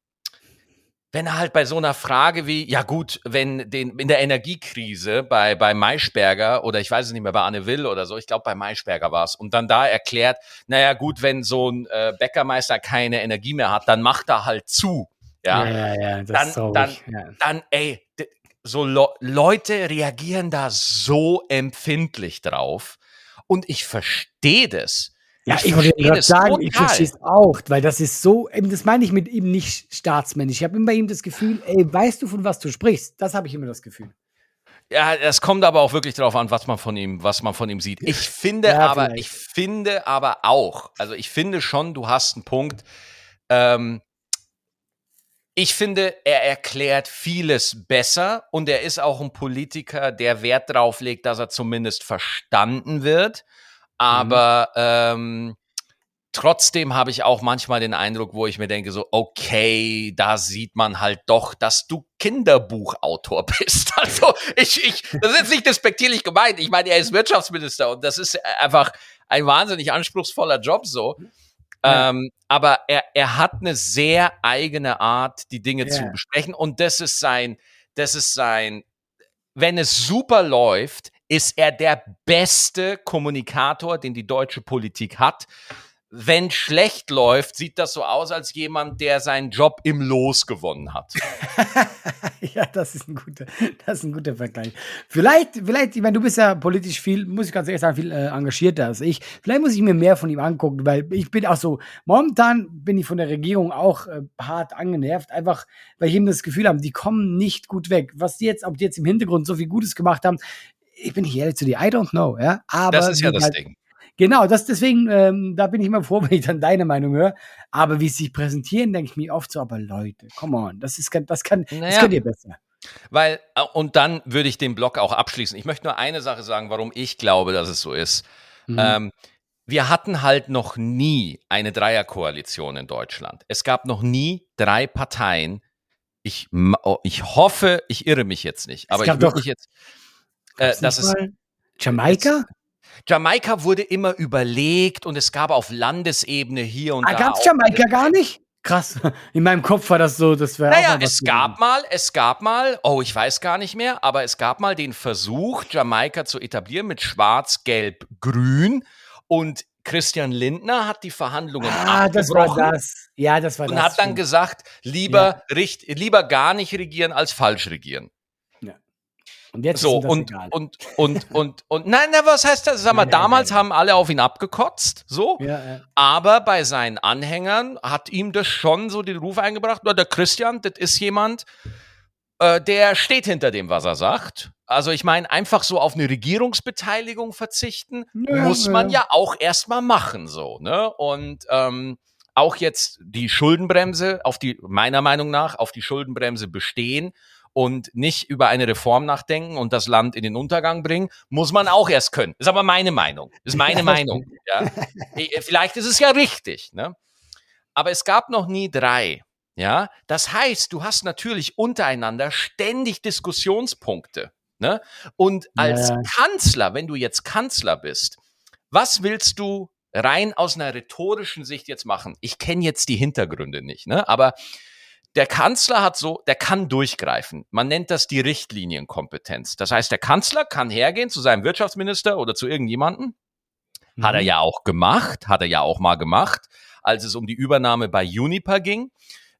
wenn er halt bei so einer Frage wie, ja gut, wenn den, in der Energiekrise bei, bei Maischberger oder ich weiß es nicht mehr, bei Anne Will oder so, ich glaube bei Maischberger war es, und dann da erklärt, naja gut, wenn so ein äh, Bäckermeister keine Energie mehr hat, dann macht er halt zu. Ja, ja, ja, ja das Dann- dann- ja. dann, ey, so Le Leute reagieren da so empfindlich drauf. Und ich verstehe das. Ja, ich ich, wollte gerade sagen, ich total. verstehe es auch, weil das ist so, eben, das meine ich mit ihm nicht staatsmännisch. Ich habe immer ihm das Gefühl, ey, weißt du, von was du sprichst? Das habe ich immer das Gefühl. Ja, es kommt aber auch wirklich darauf an, was man von ihm, was man von ihm sieht. Ich finde Ja, aber, vielleicht. ich finde aber auch, also ich finde schon, du hast einen Punkt. Ähm, ich finde, er erklärt vieles besser und er ist auch ein Politiker, der Wert drauf legt, dass er zumindest verstanden wird. Aber ähm, trotzdem habe ich auch manchmal den Eindruck, wo ich mir denke, so, okay, da sieht man halt doch, dass du Kinderbuchautor bist. Also ich, ich, das ist jetzt nicht despektierlich gemeint. Ich meine, er ist Wirtschaftsminister und das ist einfach ein wahnsinnig anspruchsvoller Job so. Ja. Ähm, aber er, er hat eine sehr eigene Art, die Dinge zu Ja. besprechen. Und das ist sein, das ist sein, wenn es super läuft, ist er der beste Kommunikator, den die deutsche Politik hat. Wenn schlecht läuft, sieht das so aus, als jemand, der seinen Job im Los gewonnen hat. ja, das ist ein guter, das ist ein guter Vergleich. Vielleicht, vielleicht, ich meine, du bist ja politisch viel, muss ich ganz ehrlich sagen, viel äh, engagierter als ich. Vielleicht muss ich mir mehr von ihm angucken, weil ich bin auch so, momentan bin ich von der Regierung auch äh, hart angenervt, einfach, weil ich eben das Gefühl habe, die kommen nicht gut weg. Was die jetzt, ob die jetzt im Hintergrund so viel Gutes gemacht haben, ich bin nicht ehrlich zu dir, I don't know, ja. Aber Das ist ja das halt, Ding. Genau, das deswegen, ähm, da bin ich immer froh, wenn ich dann deine Meinung höre. Aber wie sie sich präsentieren, denke ich mir oft so, aber Leute, come on, das ist, das kann, das Naja. könnt ihr besser. Weil, äh, und dann würde ich den Blog auch abschließen. Ich möchte nur eine Sache sagen, warum ich glaube, dass es so ist. Mhm. Ähm, wir hatten halt noch nie eine Dreierkoalition in Deutschland. Es gab noch nie drei Parteien. Ich, oh, ich hoffe, ich irre mich jetzt nicht, aber ich würde doch- mich jetzt. Äh, das ist, Jamaika? Jamaika wurde immer überlegt und es gab auf Landesebene hier und Ah, da. gab's auch- Jamaika gar nicht? Krass. In meinem Kopf war das so, das wäre. Naja, es gab mal, es gab mal, oh, ich weiß gar nicht mehr, aber es gab mal den Versuch, Jamaika zu etablieren mit Schwarz, Gelb, Grün und Christian Lindner hat die Verhandlungen Ah, das war abgebrochen das. Ja, das war und das. hat dann gesagt, lieber, richt, lieber gar nicht regieren als falsch regieren. Und jetzt So, ist das und, egal. und, und, und, und, nein, na, was heißt das? Sag mal, nein, damals nein. haben alle auf ihn abgekotzt, so. ja, ja. Aber bei seinen Anhängern hat ihm das schon so den Ruf eingebracht, der Christian, das ist jemand, äh, der steht hinter dem, was er sagt. Also ich meine, einfach so auf eine Regierungsbeteiligung verzichten, Ja, muss man ja. ja auch erstmal machen, so, ne? Und ähm, auch jetzt die Schuldenbremse, auf die, meiner Meinung nach, auf die Schuldenbremse bestehen und nicht über eine Reform nachdenken und das Land in den Untergang bringen, muss man auch erst können. Ist aber meine Meinung. Ist meine Meinung. Ja? Eh, Vielleicht ist es ja richtig, ne? Aber es gab noch nie drei. Ja, das heißt, du hast natürlich untereinander ständig Diskussionspunkte. Ne? Und als Ja. Kanzler, wenn du jetzt Kanzler bist, was willst du rein aus einer rhetorischen Sicht jetzt machen? Ich kenne jetzt die Hintergründe nicht, ne? aber der Kanzler hat so, der kann durchgreifen. Man nennt das die Richtlinienkompetenz. Das heißt, der Kanzler kann hergehen zu seinem Wirtschaftsminister oder zu irgendjemanden. Hat er Mhm. ja auch gemacht, hat er ja auch mal gemacht, als es um die Übernahme bei Uniper ging.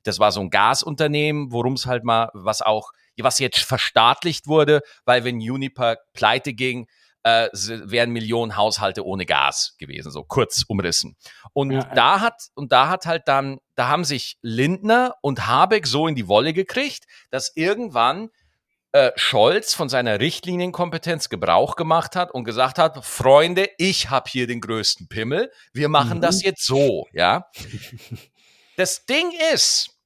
Das war so ein Gasunternehmen, worum es halt mal, was auch, was jetzt verstaatlicht wurde, weil wenn Uniper pleite ging, äh, wären Millionen Haushalte ohne Gas gewesen, so kurz umrissen. Und ja. da hat, und da hat halt dann, da haben sich Lindner und Habeck so in die Wolle gekriegt, dass irgendwann äh, Scholz von seiner Richtlinienkompetenz Gebrauch gemacht hat und gesagt hat, Freunde, ich habe hier den größten Pimmel, wir machen Mhm. das jetzt so, ja. Das Ding ist,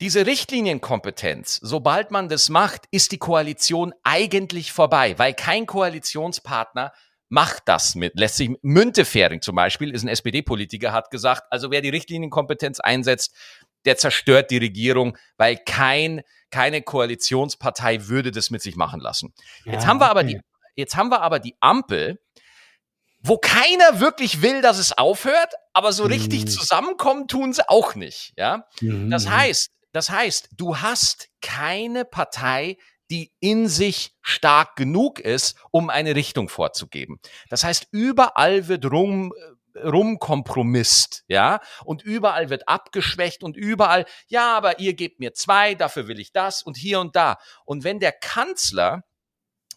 diese Richtlinienkompetenz, sobald man das macht, ist die Koalition eigentlich vorbei, weil kein Koalitionspartner macht das mit. Lässt sich Müntefering zum Beispiel, ist ein SPD-Politiker, hat gesagt, also wer die Richtlinienkompetenz einsetzt, der zerstört die Regierung, weil kein, keine Koalitionspartei würde das mit sich machen lassen. Jetzt Ja, haben wir aber okay. die, jetzt haben wir aber die Ampel, wo keiner wirklich will, dass es aufhört, aber so richtig Mhm. zusammenkommen tun sie auch nicht, ja. Mhm. Das heißt, das heißt, du hast keine Partei, die in sich stark genug ist, um eine Richtung vorzugeben. Das heißt, überall wird rum rumkompromisst, ja, und überall wird abgeschwächt und überall, ja, aber ihr gebt mir zwei, dafür will ich das und hier und da. Und wenn der Kanzler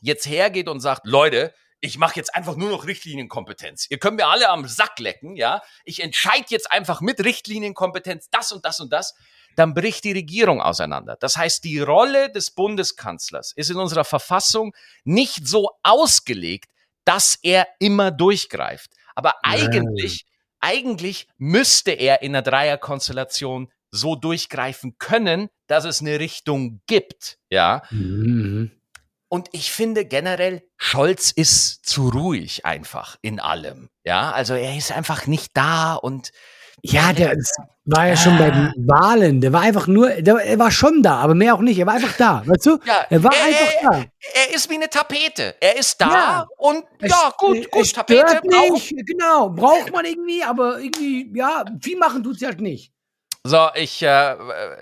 jetzt hergeht und sagt, Leute, ich mache jetzt einfach nur noch Richtlinienkompetenz. Ihr könnt mir alle am Sack lecken, ja. Ich entscheide jetzt einfach mit Richtlinienkompetenz das und das und das. Dann bricht die Regierung auseinander. Das heißt, die Rolle des Bundeskanzlers ist in unserer Verfassung nicht so ausgelegt, dass er immer durchgreift. Aber eigentlich, eigentlich müsste er in einer Dreierkonstellation so durchgreifen können, dass es eine Richtung gibt, ja. Mhm. Und ich finde generell, Scholz ist zu ruhig einfach in allem. Ja, also er ist einfach nicht da und Ja, der ist, war ja schon bei den Wahlen. Der war einfach nur, der, er war schon da, aber mehr auch nicht. Er war einfach da, weißt du? ja, Er war er, einfach da. er ist wie eine Tapete. Er ist da Ja. und Es- ja, gut, es gut, Tapete braucht. Genau, braucht man irgendwie, aber irgendwie, ja, viel machen tut's halt nicht. So, ich, äh,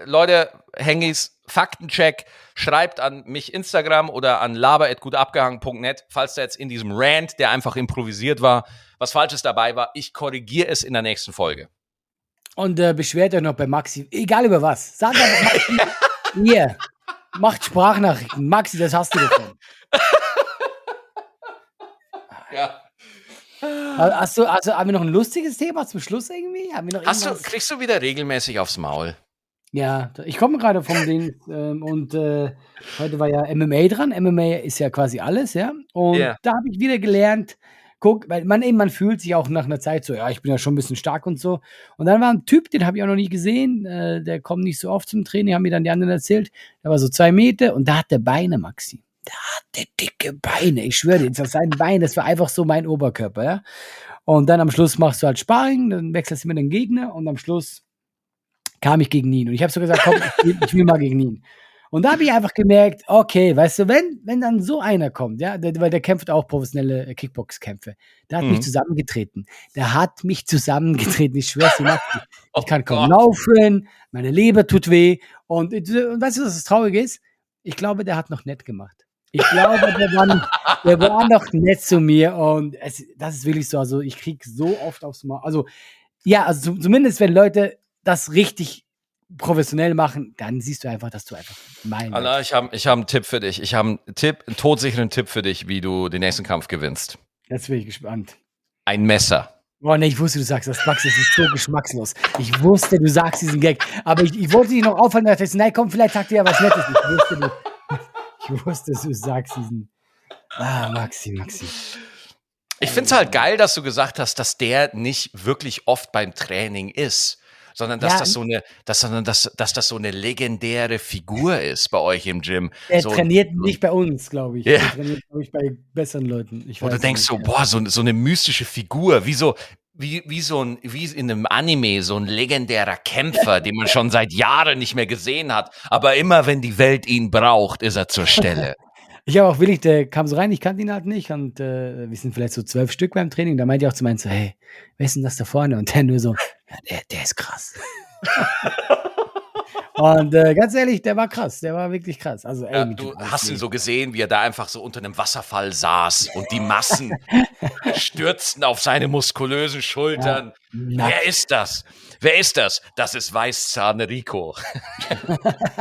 Leute, Hengis, Faktencheck, schreibt an mich Instagram oder an laber.gutabgehangen.net, falls da jetzt in diesem Rant, der einfach improvisiert war, was Falsches dabei war. Ich korrigiere es in der nächsten Folge. Und äh, beschwert euch noch bei Maxi, egal über was. Sagt einfach Maxi, hier, macht Sprachnachrichten. Maxi, das hast du davon. Ja. Hast du, also, haben wir noch ein lustiges Thema zum Schluss irgendwie? Haben wir noch Hast du, kriegst du wieder regelmäßig aufs Maul? Ja, ich komme gerade vom Ding ähm, und äh, heute war ja MMA dran. MMA ist ja quasi alles, ja. Und Ja. da habe ich wieder gelernt, guck, weil man eben, man fühlt sich auch nach einer Zeit so, ja, ich bin ja schon ein bisschen stark und so. Und dann war ein Typ, den habe ich auch noch nie gesehen, äh, der kommt nicht so oft zum Training, haben mir dann die anderen erzählt. Der war so zwei Meter und da hat der Beine, Maxi. Der hatte dicke Beine, ich schwöre dir, das sein Bein, das war einfach so mein Oberkörper, ja. Und dann am Schluss machst du halt Sparring, dann wechselst du mit den Gegner und am Schluss kam ich gegen ihn. Und ich habe so gesagt, komm, ich will mal gegen ihn. Und da habe ich einfach gemerkt, okay, weißt du, wenn, wenn dann so einer kommt, ja, der, weil der kämpft auch professionelle äh, Kickbox-Kämpfe, der hat Mhm. mich zusammengetreten. Der hat mich zusammengetreten. Ich schwör's dir, Maxi. Oh ich kann kaum laufen, meine Leber tut weh. Und, und weißt du, was das Traurige ist? Ich glaube, der hat noch nett gemacht. Ich glaube, der war, noch, der war noch nett zu mir. Und es, das ist wirklich so, also ich krieg so oft aufs Maul. Also, ja, also zum- zumindest wenn Leute das richtig professionell machen, dann siehst du einfach, dass du einfach mein. Anna, ich habe ich hab einen Tipp für dich. Ich habe einen Tipp, einen todsicheren Tipp für dich, wie du den nächsten Kampf gewinnst. Jetzt bin ich gespannt. Ein Messer. Oh ne, ich wusste, du sagst das, Max, das ist so geschmackslos. Ich wusste, du sagst diesen Gag. Aber ich, ich wollte dich noch aufhalten, dachte, nein, komm, vielleicht sagt ihr ja was Nettes. Ich wusste, du, ich wusste, du sagst diesen. Ah, Maxi, Maxi. Ich finde es halt geil, dass du gesagt hast, dass der nicht wirklich oft beim Training ist, sondern dass Ja, das so eine, dass, sondern dass, dass das so eine legendäre Figur ist bei euch im Gym. Er so, trainiert nicht bei uns, glaube ich. Ja. Er trainiert, glaube ich, bei besseren Leuten. Ich Wo du denkst nicht, so, boah, so, so eine mystische Figur, wie so, wie, wie so ein, wie in einem Anime, so ein legendärer Kämpfer, den man schon seit Jahren nicht mehr gesehen hat. Aber immer wenn die Welt ihn braucht, ist er zur Stelle. Ich habe auch willig, der kam so rein, ich kannte ihn halt nicht und äh, wir sind vielleicht so zwölf Stück beim Training. Da meinte ich auch zu meinen so, hey, wer ist denn das da vorne? Und der nur so, der, der ist krass. und äh, ganz ehrlich, der war krass, der war wirklich krass. Also, ey, Ja, du hast ihn so gesehen, wie er da einfach so unter einem Wasserfall saß und die Massen stürzten auf seine muskulösen Schultern. Nackt. Wer ist das? Wer ist das? Das ist Weißzahn Rico.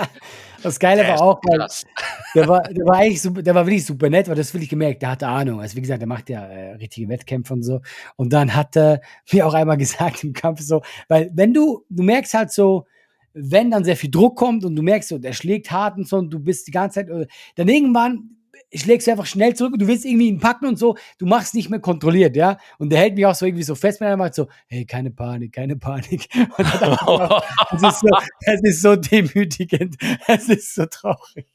Das Geile Der war auch, weil der war, der war eigentlich super, der war wirklich super nett, weil das wirklich gemerkt, der hatte Ahnung. Also wie gesagt, der macht ja äh, richtige Wettkämpfe und so. Und dann hat er mir auch einmal gesagt im Kampf so, weil wenn du, du merkst halt so, wenn dann sehr viel Druck kommt und du merkst so, der schlägt hart und so und du bist die ganze Zeit, äh, dann irgendwann schlägst du einfach schnell zurück und du willst irgendwie ihn packen und so, du machst nicht mehr kontrolliert, ja. Und der hält mich auch so irgendwie so fest, wenn er macht so, hey, keine Panik, keine Panik. Und dann ich es ist so, es ist so demütigend, es ist so traurig.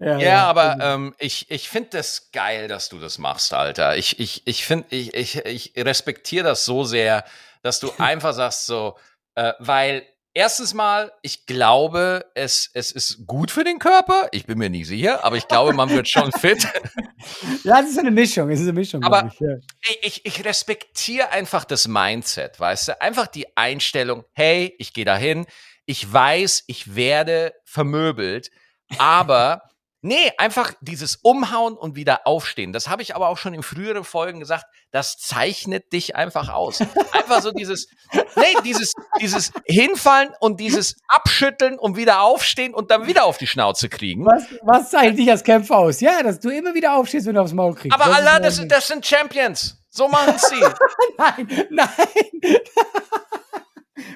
Ja, aber ähm, ich, ich finde das geil, dass du das machst, Alter. Ich, ich, ich finde, ich, ich, ich respektiere das so sehr, dass du einfach sagst so, äh, weil erstens mal, ich glaube, es, es ist gut für den Körper. Ich bin mir nicht sicher, aber ich glaube, man wird schon fit. ja, es ist eine Mischung, es ist eine Mischung. Aber- ich, ja. Ich, ich respektiere einfach das Mindset, weißt du? Einfach die Einstellung, hey, ich gehe dahin, ich weiß, ich werde vermöbelt, aber nee, einfach dieses Umhauen und wieder aufstehen. Das habe ich aber auch schon in früheren Folgen gesagt, das zeichnet dich einfach aus. Einfach so dieses, nee, dieses, dieses Hinfallen und dieses Abschütteln und wieder aufstehen und dann wieder auf die Schnauze kriegen. Was, was zeichnet dich als Kämpfer aus? Ja, dass du immer wieder aufstehst, wenn du aufs Maul kriegst. Aber Das Allah, das, das sind Champions. So machen sie. Nein, nein.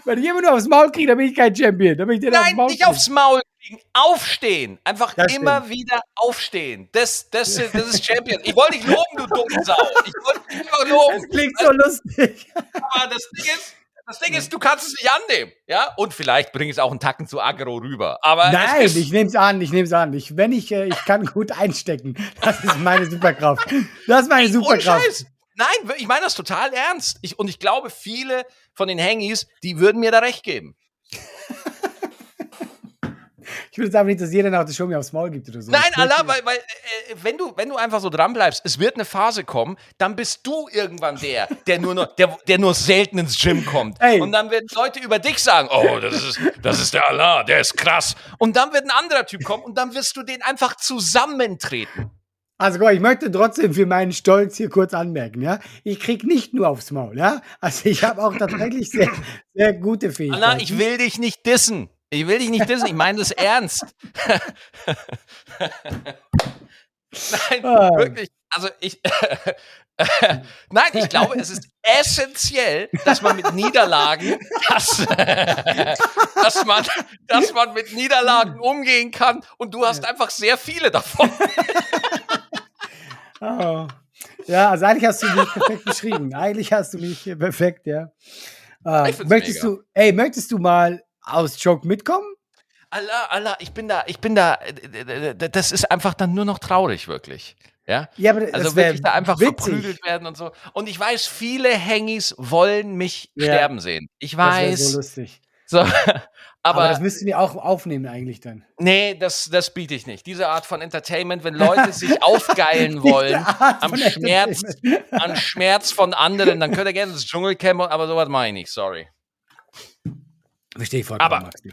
Wenn ich immer nur aufs Maul kriege, dann bin ich kein Champion. Dann bin ich Nein, Maul nicht aufs Maul kriegen, aufstehen. Einfach Das immer stimmt. wieder aufstehen. Das, das, ist- das ist Champion. Ich wollte dich loben, du dumme Sau. Ich wollte dich einfach Das loben. klingt so lustig. Aber das Ding ist, das Ding ist, du kannst es nicht annehmen. Ja? Und vielleicht bringe ich es auch einen Tacken zu aggro rüber. Aber Nein, ich nehme es an, ich nehme es an. Ich, wenn ich, äh, ich kann gut einstecken. Das ist meine Superkraft. Das ist meine ohne Superkraft. Scheiß. Nein, ich meine das total ernst. Ich, und ich glaube, viele von den Hangis, die würden mir da recht geben. Ich will jetzt einfach nicht, dass jeder nach der Show mir aufs Maul gibt oder so. Nein, Allah, weil, weil äh, wenn, du, wenn du einfach so dran bleibst, es wird eine Phase kommen, dann bist du irgendwann der, der nur, noch, der, der nur selten ins Gym kommt. Ey. Und dann werden Leute über dich sagen, oh, das ist, das ist der Allah, der ist krass. Und dann wird ein anderer Typ kommen und dann wirst du den einfach zusammentreten. Also guck ich möchte trotzdem für meinen Stolz hier kurz anmerken, ja. Ich krieg nicht nur aufs Maul, ja. Also ich habe auch tatsächlich sehr, sehr gute Fähigkeiten. Allah, ich will dich nicht dissen. Ich will dich nicht dissen, ich meine das ernst. Nein, Ah. wirklich. Also ich. Nein, ich glaube, es ist essentiell, dass man mit Niederlagen, dass, dass, man, dass man mit Niederlagen umgehen kann und du hast einfach sehr viele davon. Oh. Ja, also eigentlich hast du mich perfekt beschrieben. Eigentlich hast du mich perfekt, ja. Find's möchtest mega. du, ey, möchtest du mal aus Joke mitkommen? Allah, Allah, ich bin da, ich bin da, äh, das ist einfach dann nur noch traurig, wirklich. Ja? Ja, aber Also das wirklich da einfach witzig. verprügelt werden und so. Und ich weiß, viele Hangis wollen mich Ja. sterben sehen. Ich Das weiß. so lustig. So, Aber, aber das müssten wir auch aufnehmen eigentlich dann. nee, das, das biete ich nicht. Diese Art von Entertainment, wenn Leute sich aufgeilen wollen am Schmerz, an Schmerz von anderen, dann könnt ihr gerne ins Dschungelcamp, aber sowas mache ich nicht, sorry. Verstehe ich vollkommen, Aber- Maxi.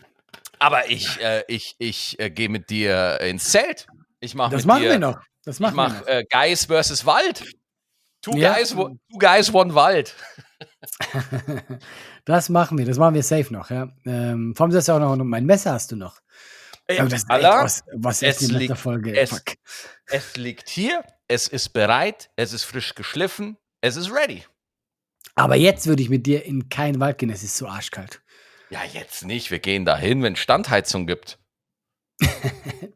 Aber ich, äh, ich, ich äh, gehe mit dir ins Zelt. Ich mache Das mit machen dir, wir noch. Das Ich machen wir mache noch. äh, Guys versus Wald. Two, Ja. guys, wo- two Guys, One Wald. Das machen wir. Das machen wir safe noch, ja. Ähm, vor allem, ja auch noch, mein Messer hast du noch. Ey, das ist Allah, was, was es ist in liegt- Folge? es-. Es liegt hier, es ist bereit, es ist frisch geschliffen, es ist ready. Aber jetzt würde ich mit dir in keinen Wald gehen, es ist so arschkalt. Ja, jetzt nicht. Wir gehen dahin, wenn Standheizung gibt.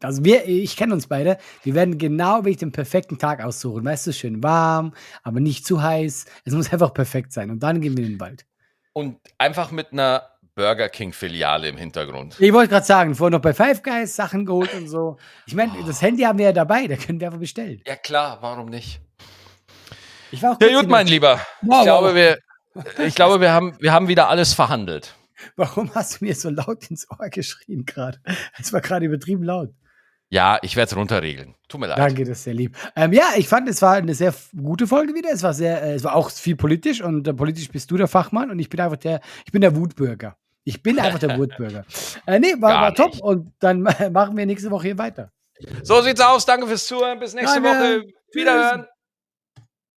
Also wir, ich kenne uns beide, wir werden genau wirklich den perfekten Tag aussuchen. Weißt du, schön warm, aber nicht zu heiß. Es muss einfach perfekt sein. Und dann gehen wir in den Wald. Und einfach mit einer Burger King-Filiale im Hintergrund. Ich wollte gerade sagen, vorher noch bei Five Guys Sachen geholt und so. Ich meine, das Handy haben wir ja dabei, da können wir einfach bestellen. Ja, klar, warum nicht? Ich war auch Ja, gut, in mein Lieber. Wow, Ich glaube, wow. wir, ich glaube, wir haben, wir haben wieder alles verhandelt. Warum hast du mir so laut ins Ohr geschrien gerade? Es war gerade übertrieben laut. Ja, ich werde es runterregeln. Tut mir leid. Danke, das ist sehr lieb. Ähm, ja, ich fand, es war eine sehr gute Folge wieder. Es war sehr, äh, es war auch viel politisch und äh, politisch bist du der Fachmann und ich bin einfach der, ich bin der Wutbürger. Ich bin einfach der Wutbürger. Äh, nee, war, war top und dann machen wir nächste Woche hier weiter. So sieht's aus. Danke fürs Zuhören. Bis nächste Danke. Woche. Wiederhören.